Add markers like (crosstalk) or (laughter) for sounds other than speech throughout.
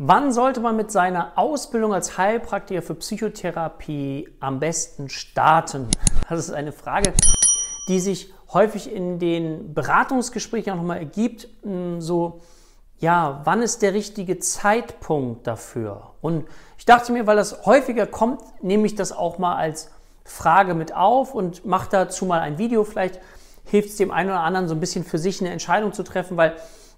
Wann sollte man mit seiner Ausbildung als Heilpraktiker für Psychotherapie am besten starten? Das ist eine Frage, die sich häufig in den Beratungsgesprächen auch nochmal ergibt. Hm, so, ja, wann ist der richtige Zeitpunkt dafür? Und ich dachte mir, weil das häufiger kommt, nehme ich das auch mal als Frage mit auf und mache dazu mal ein Video. Vielleicht hilft es dem einen oder anderen so ein bisschen für sich eine Entscheidung zu treffen, weil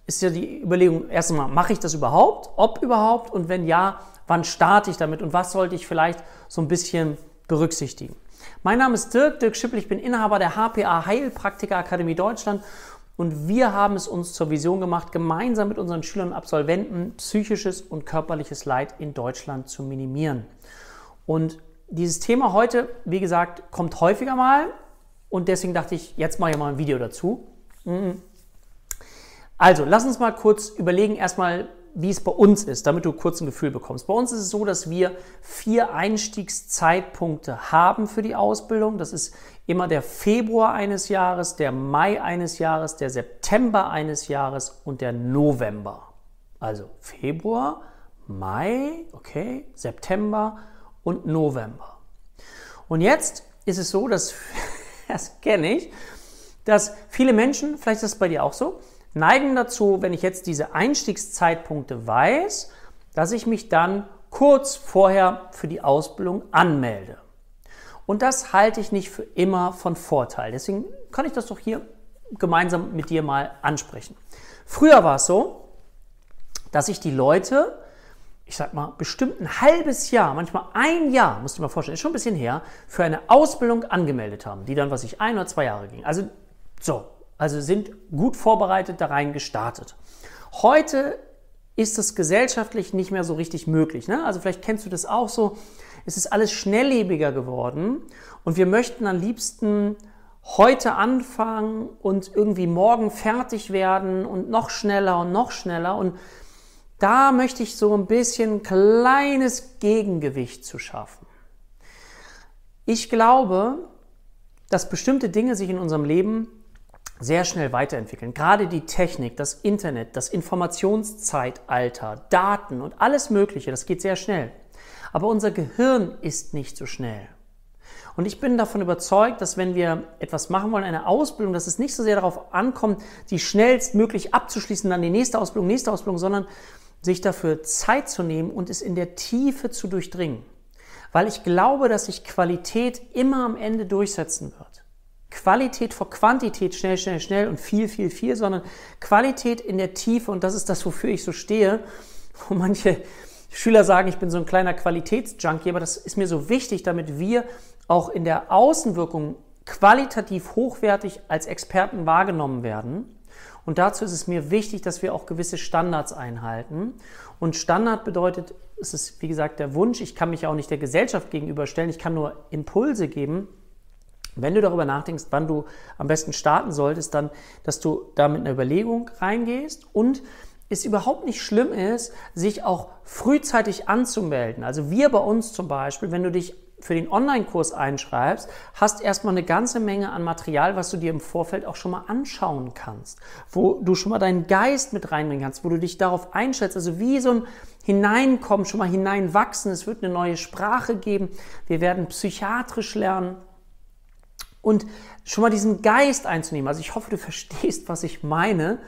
ist ja die Überlegung, erst einmal, mache ich das überhaupt? Ob überhaupt? Und wenn ja, wann starte ich damit? Und was sollte ich vielleicht so ein bisschen berücksichtigen? Mein Name ist Dirk, Dirk Schippel, ich bin Inhaber der HPA Heilpraktiker Akademie Deutschland und wir haben es uns zur Vision gemacht, gemeinsam mit unseren Schülern und Absolventen psychisches und körperliches Leid in Deutschland zu minimieren. Und dieses Thema heute, wie gesagt, kommt häufiger mal und deswegen dachte ich, jetzt mache ich mal ein Video dazu. Also, lass uns mal kurz überlegen, erstmal, wie es bei uns ist, damit du kurz ein Gefühl bekommst. Bei uns ist es so, dass wir vier Einstiegszeitpunkte haben für die Ausbildung. Das ist immer der Februar eines Jahres, der Mai eines Jahres, der September eines Jahres und der November. Also Februar, Mai, okay, September und November. Und jetzt ist es so, dass, (laughs) das kenne ich, dass viele Menschen, vielleicht ist es bei dir auch so, neigen dazu, wenn ich jetzt diese Einstiegszeitpunkte weiß, dass ich mich dann kurz vorher für die Ausbildung anmelde. Und das halte ich nicht für immer von Vorteil. Deswegen kann ich das doch hier gemeinsam mit dir mal ansprechen. Früher war es so, dass ich die Leute, ich sag mal, bestimmt ein halbes Jahr, manchmal ein Jahr, musst du mal vorstellen, ist schon ein bisschen her, für eine Ausbildung angemeldet haben, die dann, was ich, ein oder zwei Jahre ging. Also so, also sind gut vorbereitet da rein gestartet. Heute ist es gesellschaftlich nicht mehr so richtig möglich. Ne? Also vielleicht kennst du das auch so. Es ist alles schnelllebiger geworden und wir möchten am liebsten heute anfangen und irgendwie morgen fertig werden und noch schneller und noch schneller. Und da möchte ich so ein bisschen kleines Gegengewicht zu schaffen. Ich glaube, dass bestimmte Dinge sich in unserem Leben sehr schnell weiterentwickeln. Gerade die Technik, das Internet, das Informationszeitalter, Daten und alles Mögliche, das geht sehr schnell. Aber unser Gehirn ist nicht so schnell. Und ich bin davon überzeugt, dass wenn wir etwas machen wollen, eine Ausbildung, dass es nicht so sehr darauf ankommt, die schnellstmöglich abzuschließen, dann die nächste Ausbildung, nächste Ausbildung, sondern sich dafür Zeit zu nehmen und es in der Tiefe zu durchdringen. Weil ich glaube, dass sich Qualität immer am Ende durchsetzen wird. Qualität vor Quantität, schnell, schnell, schnell und viel, viel, viel, sondern Qualität in der Tiefe und das ist das, wofür ich so stehe. Wo manche Schüler sagen, ich bin so ein kleiner Qualitätsjunkie, aber das ist mir so wichtig, damit wir auch in der Außenwirkung qualitativ hochwertig als Experten wahrgenommen werden. Und dazu ist es mir wichtig, dass wir auch gewisse Standards einhalten. Und Standard bedeutet, es ist wie gesagt der Wunsch, ich kann mich auch nicht der Gesellschaft gegenüberstellen, ich kann nur Impulse geben, wenn du darüber nachdenkst, wann du am besten starten solltest, dann, dass du da mit einer Überlegung reingehst und es überhaupt nicht schlimm ist, sich auch frühzeitig anzumelden. Also wir bei uns zum Beispiel, wenn du dich für den Online-Kurs einschreibst, hast erstmal eine ganze Menge an Material, was du dir im Vorfeld auch schon mal anschauen kannst, wo du schon mal deinen Geist mit reinbringen kannst, wo du dich darauf einschätzt, also wie so ein Hineinkommen, schon mal hineinwachsen. Es wird eine neue Sprache geben. Wir werden psychiatrisch lernen und schon mal diesen Geist einzunehmen. Also ich hoffe, du (laughs) verstehst, was ich meine.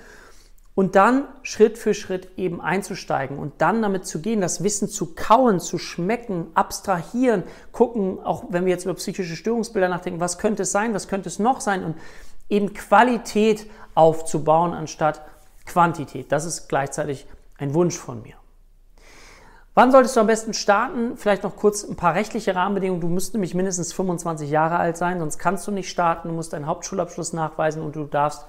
Und dann Schritt für Schritt eben einzusteigen und dann damit zu gehen, das Wissen zu kauen, zu schmecken, abstrahieren, gucken, auch wenn wir jetzt über psychische Störungsbilder nachdenken, was könnte es sein, was könnte es noch sein und eben Qualität aufzubauen anstatt Quantität. Das ist gleichzeitig ein Wunsch von mir. Wann solltest du am besten starten? Vielleicht noch kurz ein paar rechtliche Rahmenbedingungen. Du musst nämlich mindestens 25 Jahre alt sein, sonst kannst du nicht starten. Du musst einen Hauptschulabschluss nachweisen und du darfst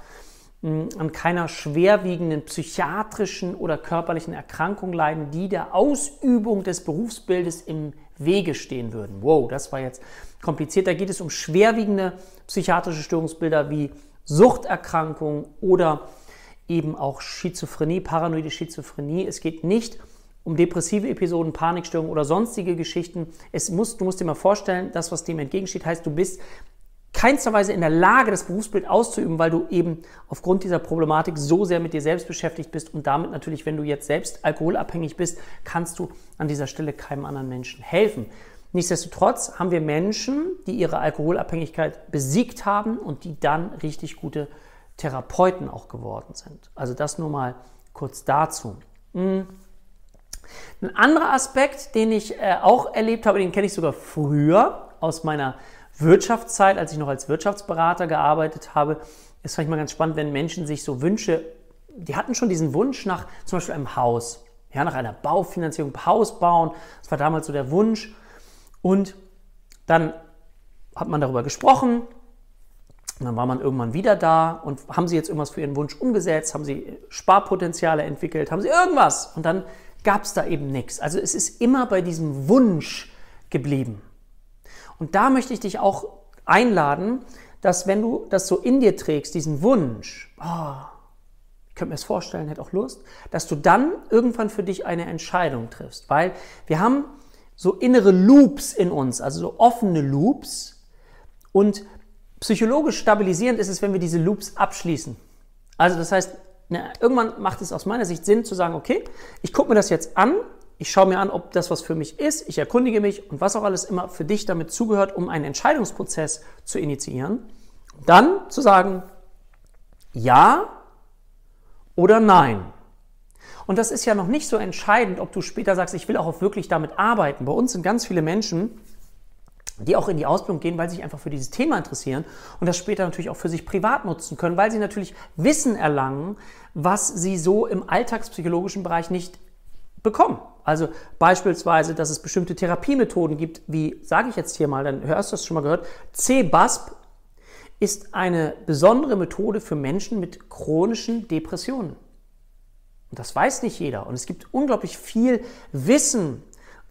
hm, an keiner schwerwiegenden psychiatrischen oder körperlichen Erkrankung leiden, die der Ausübung des Berufsbildes im Wege stehen würden. Wow, das war jetzt kompliziert. Da geht es um schwerwiegende psychiatrische Störungsbilder wie Suchterkrankung oder eben auch Schizophrenie, paranoide Schizophrenie. Es geht nicht um um depressive Episoden, Panikstörungen oder sonstige Geschichten. Es muss, du musst dir mal vorstellen, das, was dem entgegensteht, heißt, du bist keinster Weise in der Lage, das Berufsbild auszuüben, weil du eben aufgrund dieser Problematik so sehr mit dir selbst beschäftigt bist und damit natürlich, wenn du jetzt selbst alkoholabhängig bist, kannst du an dieser Stelle keinem anderen Menschen helfen. Nichtsdestotrotz haben wir Menschen, die ihre Alkoholabhängigkeit besiegt haben und die dann richtig gute Therapeuten auch geworden sind. Also das nur mal kurz dazu. Hm. Ein anderer Aspekt, den ich äh, auch erlebt habe, den kenne ich sogar früher aus meiner Wirtschaftszeit, als ich noch als Wirtschaftsberater gearbeitet habe, ist vielleicht mal ganz spannend, wenn Menschen sich so Wünsche, die hatten schon diesen Wunsch nach zum Beispiel einem Haus, ja, nach einer Baufinanzierung, Haus bauen. Das war damals so der Wunsch. Und dann hat man darüber gesprochen. Dann war man irgendwann wieder da und haben sie jetzt irgendwas für ihren Wunsch umgesetzt, haben sie Sparpotenziale entwickelt, haben sie irgendwas. Und dann gab es da eben nichts. Also es ist immer bei diesem Wunsch geblieben. Und da möchte ich dich auch einladen, dass wenn du das so in dir trägst, diesen Wunsch, oh, ich könnte mir das vorstellen, hätte auch Lust, dass du dann irgendwann für dich eine Entscheidung triffst. Weil wir haben so innere Loops in uns, also so offene Loops. Und psychologisch stabilisierend ist es, wenn wir diese Loops abschließen. Also das heißt, na, irgendwann macht es aus meiner Sicht Sinn zu sagen, okay, ich gucke mir das jetzt an, ich schaue mir an, ob das was für mich ist, ich erkundige mich und was auch alles immer für dich damit zugehört, um einen Entscheidungsprozess zu initiieren. Dann zu sagen, ja oder nein. Und das ist ja noch nicht so entscheidend, ob du später sagst, ich will auch wirklich damit arbeiten. Bei uns sind ganz viele Menschen, die auch in die Ausbildung gehen, weil sie sich einfach für dieses Thema interessieren und das später natürlich auch für sich privat nutzen können, weil sie natürlich Wissen erlangen, was sie so im alltagspsychologischen Bereich nicht bekommen. Also beispielsweise, dass es bestimmte Therapiemethoden gibt, wie sage ich jetzt hier mal, dann hörst du das schon mal gehört, C-BASP ist eine besondere Methode für Menschen mit chronischen Depressionen. Und das weiß nicht jeder. Und es gibt unglaublich viel Wissen,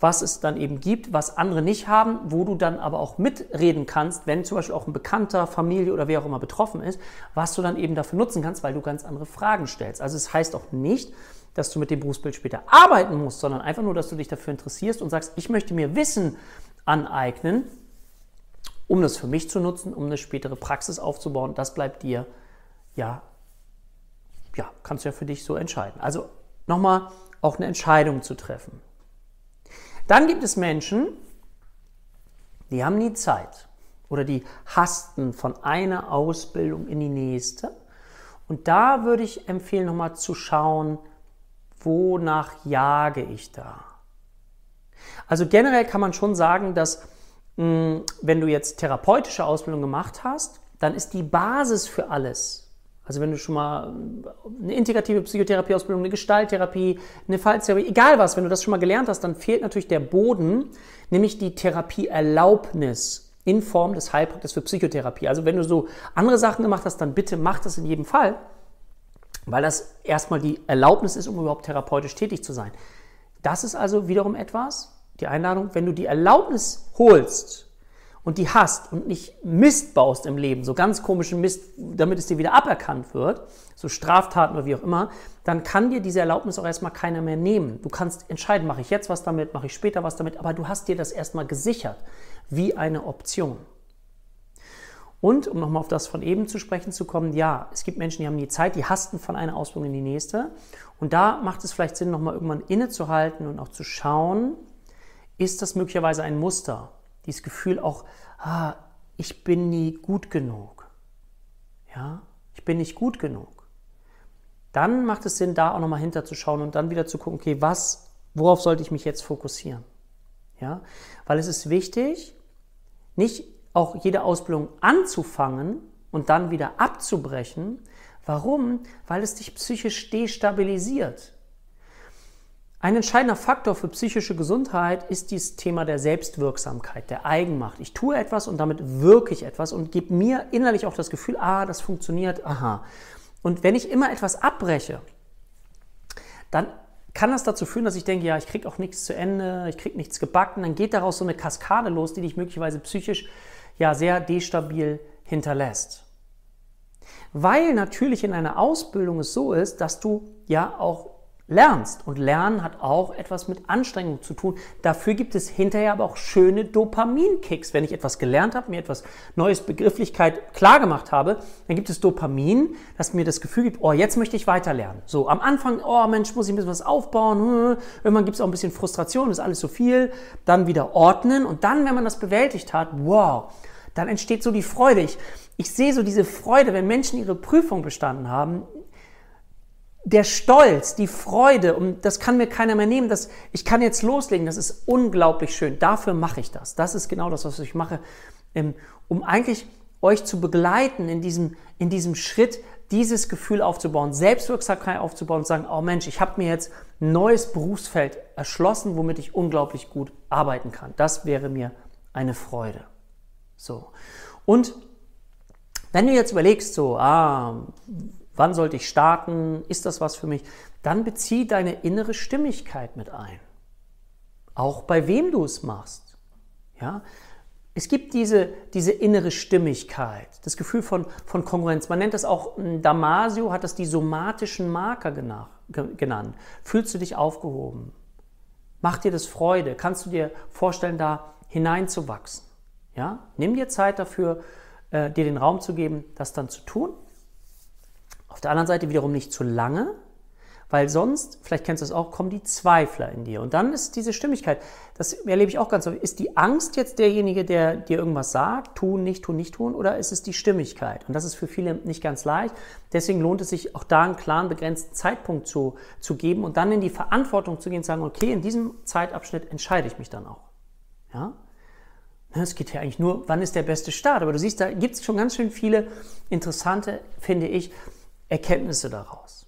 was es dann eben gibt, was andere nicht haben, wo du dann aber auch mitreden kannst, wenn zum Beispiel auch ein Bekannter, Familie oder wer auch immer betroffen ist, was du dann eben dafür nutzen kannst, weil du ganz andere Fragen stellst. Also es heißt auch nicht, dass du mit dem Berufsbild später arbeiten musst, sondern einfach nur, dass du dich dafür interessierst und sagst, ich möchte mir Wissen aneignen, um das für mich zu nutzen, um eine spätere Praxis aufzubauen. Das bleibt dir ja ja, kannst du ja für dich so entscheiden. Also nochmal auch eine Entscheidung zu treffen. Dann gibt es Menschen, die haben nie Zeit oder die hasten von einer Ausbildung in die nächste. Und da würde ich empfehlen, nochmal zu schauen, wonach jage ich da? Also generell kann man schon sagen, dass mh, wenn du jetzt therapeutische Ausbildung gemacht hast, dann ist die Basis für alles also wenn du schon mal eine integrative Psychotherapieausbildung, eine Gestalttherapie, eine Falltherapie, egal was, wenn du das schon mal gelernt hast, dann fehlt natürlich der Boden, nämlich die Therapieerlaubnis in Form des Heilpraktikers für Psychotherapie. Also wenn du so andere Sachen gemacht hast, dann bitte mach das in jedem Fall, weil das erstmal die Erlaubnis ist, um überhaupt therapeutisch tätig zu sein. Das ist also wiederum etwas, die Einladung, wenn du die Erlaubnis holst, und die hast und nicht Mist baust im Leben, so ganz komischen Mist, damit es dir wieder aberkannt wird, so Straftaten oder wie auch immer, dann kann dir diese Erlaubnis auch erstmal keiner mehr nehmen. Du kannst entscheiden, mache ich jetzt was damit, mache ich später was damit, aber du hast dir das erstmal gesichert, wie eine Option. Und um nochmal auf das von eben zu sprechen zu kommen, ja, es gibt Menschen, die haben die Zeit, die hasten von einer Ausbildung in die nächste. Und da macht es vielleicht Sinn, nochmal irgendwann innezuhalten und auch zu schauen, ist das möglicherweise ein Muster? Dieses Gefühl auch, ah, ich bin nie gut genug. Ja, ich bin nicht gut genug. Dann macht es Sinn, da auch nochmal hinterzuschauen und dann wieder zu gucken, okay, was, worauf sollte ich mich jetzt fokussieren? Ja, weil es ist wichtig, nicht auch jede Ausbildung anzufangen und dann wieder abzubrechen. Warum? Weil es dich psychisch destabilisiert. Ein entscheidender Faktor für psychische Gesundheit ist dieses Thema der Selbstwirksamkeit, der Eigenmacht. Ich tue etwas und damit wirke ich etwas und gebe mir innerlich auch das Gefühl, ah, das funktioniert, aha. Und wenn ich immer etwas abbreche, dann kann das dazu führen, dass ich denke, ja, ich kriege auch nichts zu Ende, ich kriege nichts gebacken, dann geht daraus so eine Kaskade los, die dich möglicherweise psychisch ja sehr destabil hinterlässt. Weil natürlich in einer Ausbildung es so ist, dass du ja auch lernst. Und Lernen hat auch etwas mit Anstrengung zu tun. Dafür gibt es hinterher aber auch schöne Dopaminkicks. Wenn ich etwas gelernt habe, mir etwas Neues Begrifflichkeit klar gemacht habe, dann gibt es Dopamin, das mir das Gefühl gibt, oh, jetzt möchte ich weiter lernen. So, am Anfang, oh Mensch, muss ich ein bisschen was aufbauen. Hm, irgendwann gibt es auch ein bisschen Frustration, ist alles so viel. Dann wieder ordnen und dann, wenn man das bewältigt hat, wow, dann entsteht so die Freude. Ich, ich sehe so diese Freude, wenn Menschen ihre Prüfung bestanden haben, der Stolz, die Freude, und das kann mir keiner mehr nehmen, das, ich kann jetzt loslegen, das ist unglaublich schön. Dafür mache ich das. Das ist genau das, was ich mache, ähm, um eigentlich euch zu begleiten in diesem, in diesem Schritt, dieses Gefühl aufzubauen, Selbstwirksamkeit aufzubauen und sagen, oh Mensch, ich habe mir jetzt ein neues Berufsfeld erschlossen, womit ich unglaublich gut arbeiten kann. Das wäre mir eine Freude. So. Und wenn du jetzt überlegst, so, ah, wann sollte ich starten, ist das was für mich, dann bezieh deine innere Stimmigkeit mit ein. Auch bei wem du es machst. Ja? Es gibt diese, diese innere Stimmigkeit, das Gefühl von, von Kongruenz. Man nennt das auch, hm, Damasio hat das die somatischen Marker genannt. Fühlst du dich aufgehoben? Macht dir das Freude? Kannst du dir vorstellen, da hineinzuwachsen? Ja? Nimm dir Zeit dafür, äh, dir den Raum zu geben, das dann zu tun. Auf der anderen Seite wiederum nicht zu lange, weil sonst, vielleicht kennst du es auch, kommen die Zweifler in dir. Und dann ist diese Stimmigkeit, das erlebe ich auch ganz häufig. Ist die Angst jetzt derjenige, der dir irgendwas sagt, tun, nicht tun, nicht tun, oder ist es die Stimmigkeit? Und das ist für viele nicht ganz leicht. Deswegen lohnt es sich auch da einen klaren, begrenzten Zeitpunkt zu, zu geben und dann in die Verantwortung zu gehen und sagen, okay, in diesem Zeitabschnitt entscheide ich mich dann auch. Ja? Ne, es geht ja eigentlich nur, wann ist der beste Start? Aber du siehst, da gibt es schon ganz schön viele interessante, finde ich, Erkenntnisse daraus.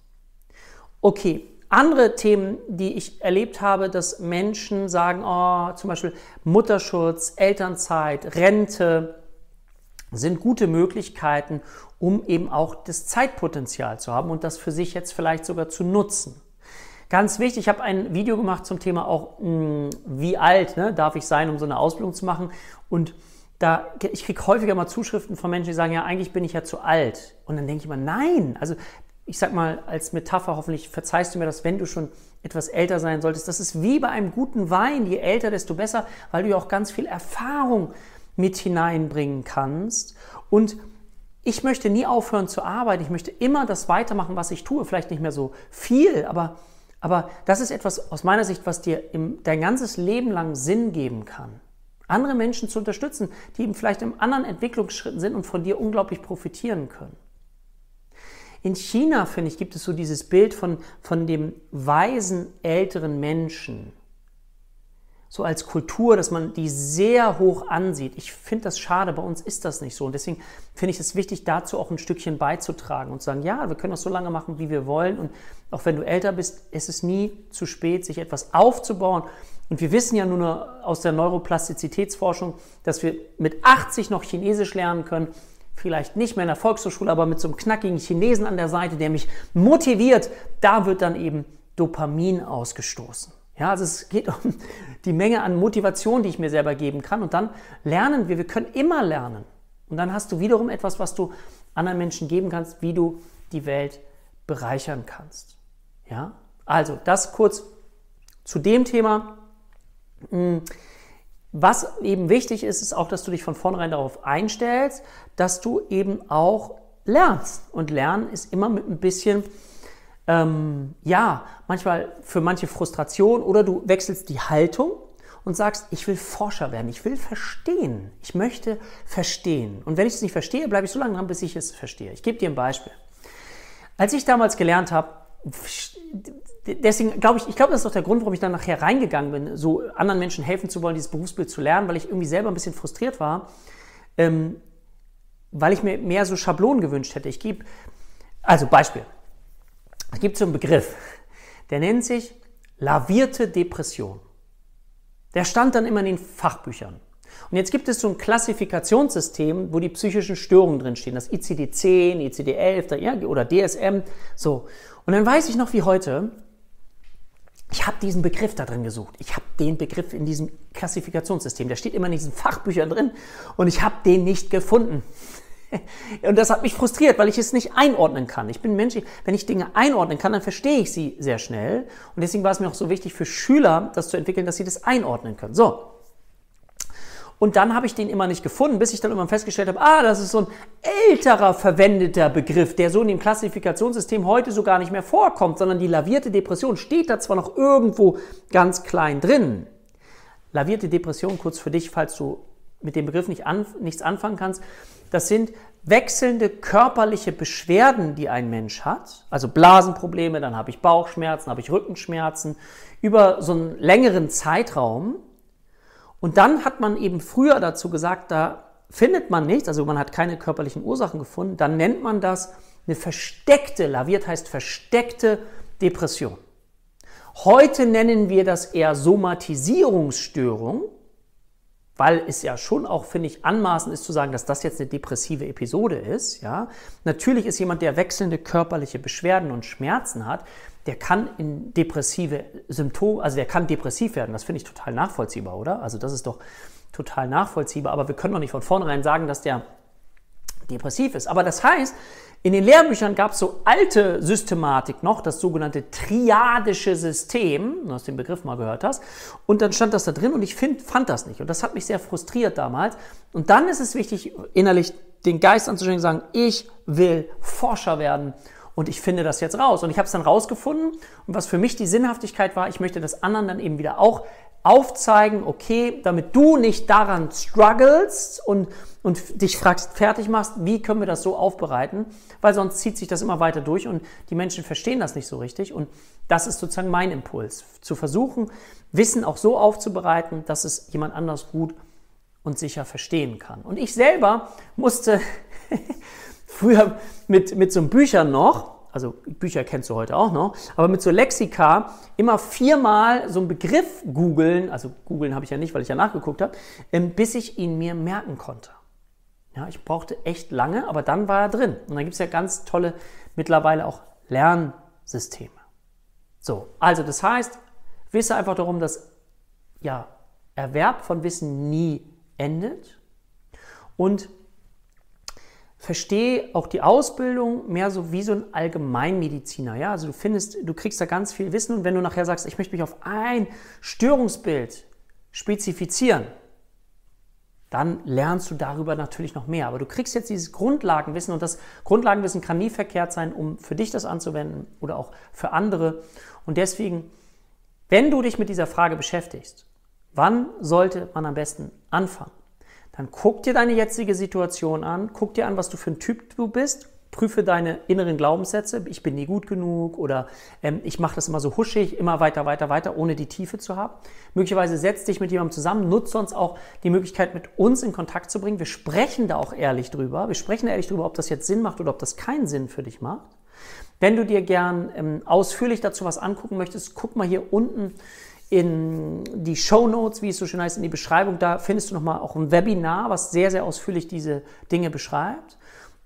Okay, andere Themen, die ich erlebt habe, dass Menschen sagen, oh, zum Beispiel Mutterschutz, Elternzeit, Rente, sind gute Möglichkeiten, um eben auch das Zeitpotenzial zu haben und das für sich jetzt vielleicht sogar zu nutzen. Ganz wichtig, ich habe ein Video gemacht zum Thema auch, mh, hm, wie alt ne, darf ich sein, um so eine Ausbildung zu machen. Und da, ich kriege häufiger mal Zuschriften von Menschen, die sagen, ja, eigentlich bin ich ja zu alt. Und dann denke ich immer, nein, also ich sag mal als Metapher, hoffentlich verzeihst du mir das, wenn du schon etwas älter sein solltest. Das ist wie bei einem guten Wein. Je älter, desto besser, weil du ja auch ganz viel Erfahrung mit hineinbringen kannst. Und ich möchte nie aufhören zu arbeiten. Ich möchte immer das weitermachen, was ich tue. Vielleicht nicht mehr so viel, aber, aber das ist etwas aus meiner Sicht, was dir im, dein ganzes Leben lang Sinn geben kann andere Menschen zu unterstützen, die eben vielleicht im anderen Entwicklungsschritten sind und von dir unglaublich profitieren können. In China, finde ich, gibt es so dieses Bild von, von dem weisen älteren Menschen. So als Kultur, dass man die sehr hoch ansieht. Ich finde das schade, bei uns ist das nicht so. Und deswegen finde ich es wichtig, dazu auch ein Stückchen beizutragen und zu sagen, ja, wir können das so lange machen, wie wir wollen. Und auch wenn du älter bist, ist es nie zu spät, sich etwas aufzubauen und wir wissen ja nun aus der Neuroplastizitätsforschung, dass wir mit 80 noch Chinesisch lernen können. Vielleicht nicht mehr in der Volkshochschule, aber mit so einem knackigen Chinesen an der Seite, der mich motiviert. Da wird dann eben Dopamin ausgestoßen. Ja, also es geht um die Menge an Motivation, die ich mir selber geben kann. Und dann lernen wir, wir können immer lernen. Und dann hast du wiederum etwas, was du anderen Menschen geben kannst, wie du die Welt bereichern kannst. Ja, also das kurz zu dem Thema. Mm, was eben wichtig ist, ist auch, dass du dich von vornherein darauf einstellst, dass du eben auch lernst. Und Lernen ist immer mit ein bisschen, ähm, ja, manchmal für manche Frustration oder du wechselst die Haltung und sagst, ich will Forscher werden, ich will verstehen, ich möchte verstehen. Und wenn ich es nicht verstehe, bleibe ich so lange dran, bis ich es verstehe. Ich gebe dir ein Beispiel. Als ich damals gelernt habe, deswegen glaube ich, ich glaube, das ist auch der Grund, warum ich dann nachher reingegangen bin, so anderen Menschen helfen zu wollen, dieses Berufsbild zu lernen, weil ich irgendwie selber ein bisschen frustriert war, ähm, weil ich mir mehr so Schablonen gewünscht hätte. Ich gebe, also Beispiel, es gibt so einen Begriff, der nennt sich lavierte Depression. Der stand dann immer in den Fachbüchern. Und jetzt gibt es so ein Klassifikationssystem, wo die psychischen Störungen drinstehen, das ICD-10, ICD-11 oder DSM, so. Und dann weiß ich noch wie heute, ich habe diesen Begriff da drin gesucht. Ich habe den Begriff in diesem Klassifikationssystem. Der steht immer in diesen Fachbüchern drin und ich habe den nicht gefunden. (laughs) Und das hat mich frustriert, weil ich es nicht einordnen kann. Ich bin Mensch, wenn ich Dinge einordnen kann, dann verstehe ich sie sehr schnell. Und deswegen war es mir auch so wichtig für Schüler, das zu entwickeln, dass sie das einordnen können. So. Und dann habe ich den immer nicht gefunden, bis ich dann immer festgestellt habe, ah, das ist so ein älterer verwendeter Begriff, der so in dem Klassifikationssystem heute so gar nicht mehr vorkommt, sondern die lavierte Depression steht da zwar noch irgendwo ganz klein drin. Lavierte Depression, kurz für dich, falls du mit dem Begriff nicht an, nichts anfangen kannst, das sind wechselnde körperliche Beschwerden, die ein Mensch hat. Also Blasenprobleme, dann habe ich Bauchschmerzen, habe ich Rückenschmerzen über so einen längeren Zeitraum. Und dann hat man eben früher dazu gesagt, da findet man nichts, also man hat keine körperlichen Ursachen gefunden, dann nennt man das eine versteckte, laviert heißt versteckte Depression. Heute nennen wir das eher Somatisierungsstörung weil es ja schon auch, finde ich, anmaßend ist zu sagen, dass das jetzt eine depressive Episode ist. Ja, natürlich ist jemand, der wechselnde körperliche Beschwerden und Schmerzen hat, der kann in depressive Symptome, also der kann depressiv werden. Das finde ich total nachvollziehbar, oder? Also das ist doch total nachvollziehbar. Aber wir können doch nicht von vornherein sagen, dass der depressiv ist. Aber das heißt, in den Lehrbüchern gab es so alte Systematik noch, das sogenannte triadische System, du hast den Begriff mal gehört hast, und dann stand das da drin und ich find, fand das nicht. Und das hat mich sehr frustriert damals. Und dann ist es wichtig, innerlich den Geist anzustrengen und sagen, ich will Forscher werden und ich finde das jetzt raus. Und ich habe es dann rausgefunden und was für mich die Sinnhaftigkeit war, ich möchte das anderen dann eben wieder auch aufzeigen, okay, damit du nicht daran struggles und, und dich fragst, fertig machst, wie können wir das so aufbereiten, weil sonst zieht sich das immer weiter durch und die Menschen verstehen das nicht so richtig und das ist sozusagen mein Impuls, zu versuchen, Wissen auch so aufzubereiten, dass es jemand anders gut und sicher verstehen kann. Und ich selber musste (laughs) früher mit, mit so Büchern noch, also Bücher kennst du heute auch noch, aber mit so Lexika immer viermal so einen Begriff googeln, also googeln habe ich ja nicht, weil ich ja nachgeguckt habe, ähm, bis ich ihn mir merken konnte. Ja, ich brauchte echt lange, aber dann war er drin. Und dann gibt es ja ganz tolle, mittlerweile auch Lernsysteme. So, also das heißt, wisse einfach darum, dass ja, Erwerb von Wissen nie endet und verstehe auch die Ausbildung mehr so wie so ein Allgemeinmediziner. Ja? Also du findest, du kriegst da ganz viel Wissen und wenn du nachher sagst, ich möchte mich auf ein Störungsbild spezifizieren, dann lernst du darüber natürlich noch mehr. Aber du kriegst jetzt dieses Grundlagenwissen und das Grundlagenwissen kann nie verkehrt sein, um für dich das anzuwenden oder auch für andere. Und deswegen, wenn du dich mit dieser Frage beschäftigst, wann sollte man am besten anfangen? dann guck dir deine jetzige Situation an, guck dir an, was du für ein Typ du bist, prüfe deine inneren Glaubenssätze, ich bin nie gut genug oder ähm, ich mache das immer so huschig, immer weiter, weiter, weiter, ohne die Tiefe zu haben. Möglicherweise setz dich mit jemandem zusammen, nutze uns auch die Möglichkeit, mit uns in Kontakt zu bringen. Wir sprechen da auch ehrlich drüber. Wir sprechen ehrlich drüber, ob das jetzt Sinn macht oder ob das keinen Sinn für dich macht. Wenn du dir gern ähm, ausführlich dazu was angucken möchtest, guck mal hier unten in die Show Notes, wie es so schön heißt, in die Beschreibung. Da findest du nochmal auch ein Webinar, was sehr, sehr ausführlich diese Dinge beschreibt.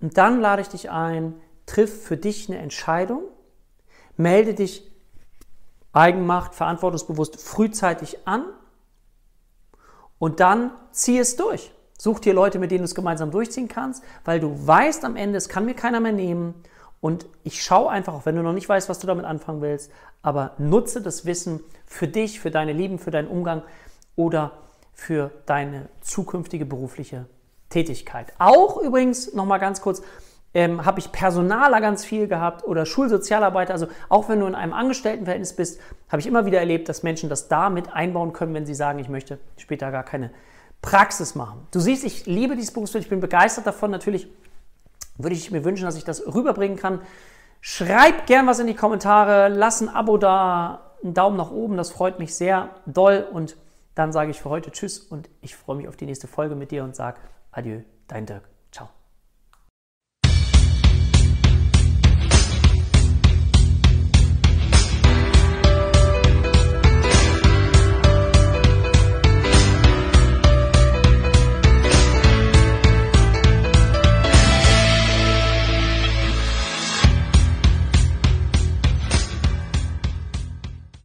Und dann lade ich dich ein, triff für dich eine Entscheidung, melde dich Eigenmacht, verantwortungsbewusst frühzeitig an und dann zieh es durch. Such dir Leute, mit denen du es gemeinsam durchziehen kannst, weil du weißt am Ende, es kann mir keiner mehr nehmen und ich schaue einfach, auch wenn du noch nicht weißt, was du damit anfangen willst, aber nutze das Wissen für dich, für deine Lieben, für deinen Umgang oder für deine zukünftige berufliche Tätigkeit. Auch übrigens, nochmal ganz kurz, ähm, habe ich Personaler ganz viel gehabt oder Schulsozialarbeiter. Also auch wenn du in einem Angestelltenverhältnis bist, habe ich immer wieder erlebt, dass Menschen das da mit einbauen können, wenn sie sagen, ich möchte später gar keine Praxis machen. Du siehst, ich liebe dieses Berufsfeld, ich bin begeistert davon. Natürlich würde ich mir wünschen, dass ich das rüberbringen kann. Schreib gern was in die Kommentare, lass ein Abo da, einen Daumen nach oben, das freut mich sehr doll. Und dann sage ich für heute Tschüss und ich freue mich auf die nächste Folge mit dir und sage Adieu, dein Dirk.